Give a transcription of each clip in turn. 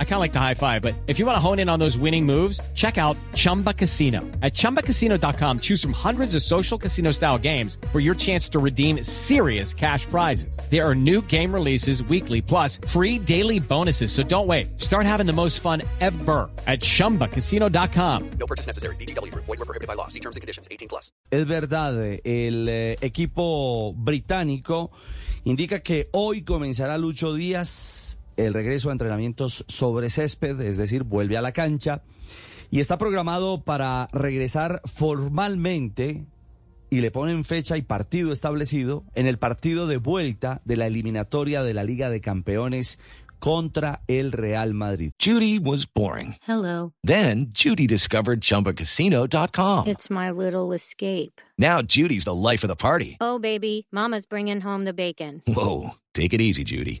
I kind of like the high five, but if you want to hone in on those winning moves, check out Chumba Casino. At chumbacasino.com, choose from hundreds of social casino style games for your chance to redeem serious cash prizes. There are new game releases weekly, plus free daily bonuses. So don't wait. Start having the most fun ever at chumbacasino.com. No purchase necessary. BGW. Void were prohibited by law. See terms and conditions. 18 plus. Es verdad, el eh, equipo británico indica que hoy comenzará Lucho Díaz el regreso a entrenamientos sobre césped, es decir, vuelve a la cancha y está programado para regresar formalmente y le ponen fecha y partido establecido en el partido de vuelta de la eliminatoria de la Liga de Campeones contra el Real Madrid. Judy was boring. Hello. Then Judy discovered ChumbaCasino.com. It's my little escape. Now Judy's the life of the party. Oh, baby, Mama's bringing home the bacon. Whoa, take it easy, Judy.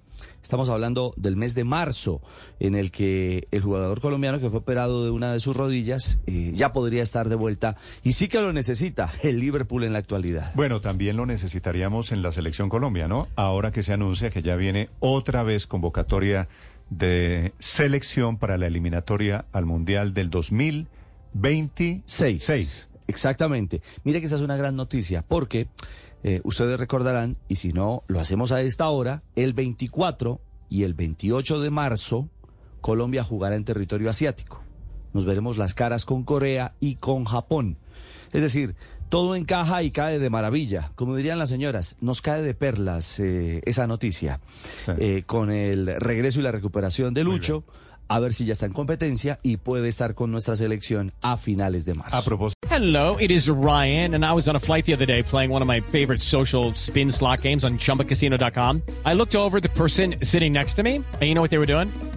estamos hablando del mes de marzo, en el que el jugador colombiano que fue operado de una de sus rodillas eh, ya podría estar de vuelta y sí que lo necesita el Liverpool en la actualidad. Bueno, también lo necesitaríamos en la selección Colombia, ¿no? Ahora que se anuncia que ya viene otra vez convocatoria de selección para la eliminatoria al Mundial del 2026. Seis. Exactamente. Mire que esa es una gran noticia, porque eh, ustedes recordarán, y si no, lo hacemos a esta hora, el 24 y el 28 de marzo, Colombia jugará en territorio asiático. Nos veremos las caras con Corea y con Japón. Es decir, todo encaja y cae de maravilla. Como dirían las señoras, nos cae de perlas eh, esa noticia. Sí. Eh, con el regreso y la recuperación de Lucho, a ver si ya está en competencia y puede estar con nuestra selección a finales de marzo. A propósito. Hello, it is Ryan, and I was on a flight the other day playing one of my favorite social spin slot games on chumbacasino.com. I looked over the person sitting next to me, and you know what they were doing?